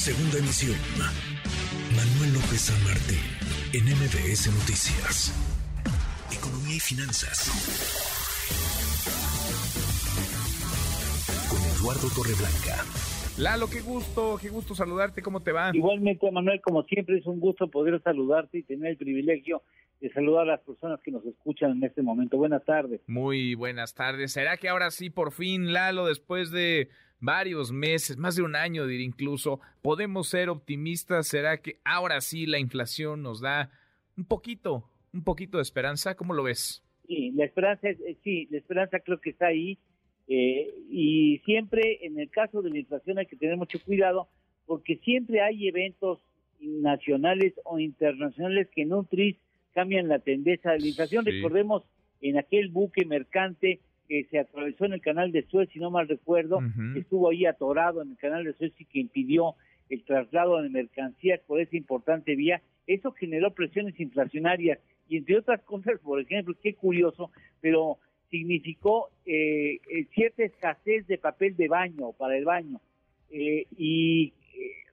Segunda emisión. Manuel López San Martín, en MBS Noticias. Economía y finanzas. Con Eduardo Torreblanca. Lalo, qué gusto, qué gusto saludarte, ¿cómo te va? Igualmente, Manuel, como siempre es un gusto poder saludarte y tener el privilegio de saludar a las personas que nos escuchan en este momento. Buenas tardes. Muy buenas tardes. ¿Será que ahora sí, por fin, Lalo, después de varios meses, más de un año, diría incluso, podemos ser optimistas? ¿Será que ahora sí la inflación nos da un poquito, un poquito de esperanza? ¿Cómo lo ves? Sí, la esperanza, eh, sí, la esperanza creo que está ahí. Eh, y siempre en el caso de la inflación hay que tener mucho cuidado porque siempre hay eventos nacionales o internacionales que en un tris cambian la tendencia de la inflación. Recordemos en aquel buque mercante que se atravesó en el canal de Suez, si no mal recuerdo, estuvo ahí atorado en el canal de Suez y que impidió el traslado de mercancías por esa importante vía. Eso generó presiones inflacionarias y entre otras cosas, por ejemplo, qué curioso, pero significó eh, eh, cierta escasez de papel de baño para el baño. Eh, y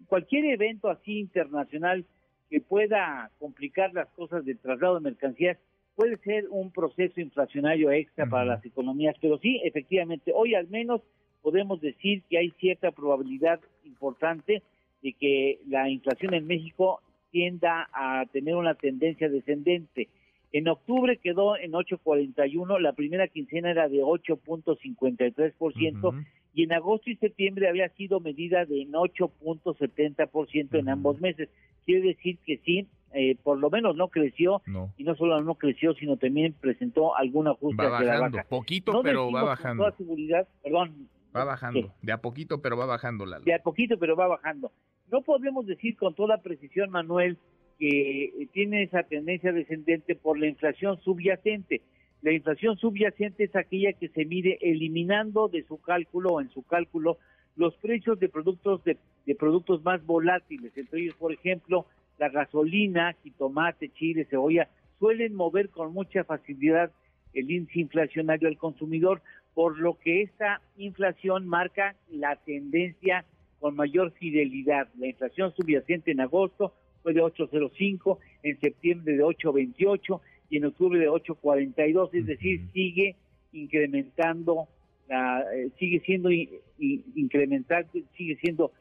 cualquier evento así internacional que pueda complicar las cosas del traslado de mercancías puede ser un proceso inflacionario extra para las economías, pero sí, efectivamente, hoy al menos podemos decir que hay cierta probabilidad importante de que la inflación en México tienda a tener una tendencia descendente. En octubre quedó en 8.41, la primera quincena era de 8.53% y en agosto y septiembre había sido medida de en 8.70% en ambos meses. Quiere decir que sí, eh, por lo menos no creció y no solo no creció, sino también presentó algún ajuste va bajando, poquito, pero va bajando. Toda seguridad, perdón. Va bajando, de a poquito, pero va bajando la. De a poquito, pero va bajando. No podemos decir con toda precisión, Manuel, que tiene esa tendencia descendente por la inflación subyacente. La inflación subyacente es aquella que se mide eliminando de su cálculo o en su cálculo los precios de productos de, de productos más volátiles, entre ellos, por ejemplo, la gasolina, jitomate, chile, cebolla, suelen mover con mucha facilidad el índice inflacionario al consumidor, por lo que esta inflación marca la tendencia con mayor fidelidad. La inflación subyacente en agosto fue de 8.05, en septiembre de 8.28 y en octubre de 8.42, es decir, sigue incrementando, la, eh, sigue siendo incremental, sigue siendo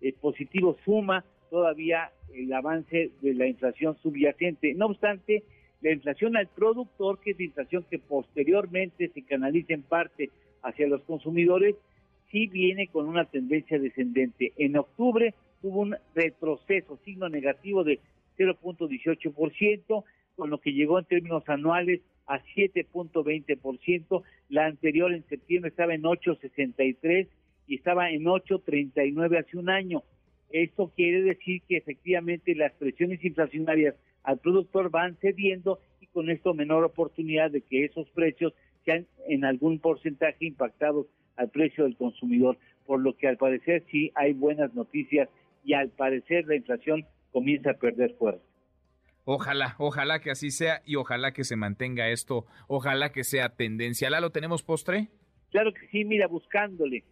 eh, positivo, suma todavía el avance de la inflación subyacente. No obstante, la inflación al productor, que es la inflación que posteriormente se canaliza en parte hacia los consumidores, sí viene con una tendencia descendente. En octubre hubo un retroceso, signo negativo de 0.18%, con lo que llegó en términos anuales a 7.20%. La anterior en septiembre estaba en 8.63 y estaba en 8.39 hace un año. Esto quiere decir que efectivamente las presiones inflacionarias al productor van cediendo y con esto menor oportunidad de que esos precios sean en algún porcentaje impactados al precio del consumidor, por lo que al parecer sí hay buenas noticias y al parecer la inflación comienza a perder fuerza. Ojalá, ojalá que así sea y ojalá que se mantenga esto, ojalá que sea tendencia. ¿La lo tenemos postre? Claro que sí, mira, buscándole.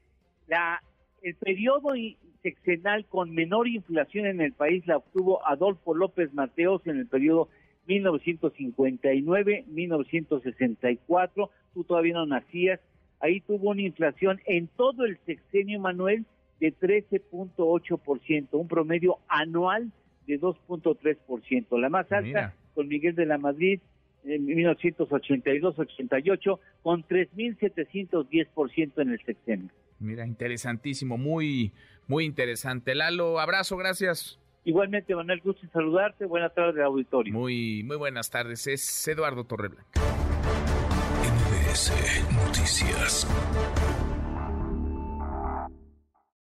La, el periodo sexenal con menor inflación en el país la obtuvo Adolfo López Mateos en el periodo 1959-1964. Tú todavía no nacías. Ahí tuvo una inflación en todo el sexenio, Manuel, de 13.8%, un promedio anual de 2.3%. La más alta con Miguel de la Madrid en 1982-88 con 3.710% en el sexenio. Mira, interesantísimo, muy, muy interesante. Lalo, abrazo, gracias. Igualmente, Manuel, gusto saludarte. Buenas tardes, auditorio. Muy, muy buenas tardes. Es Eduardo Torreblanca. NBS Noticias.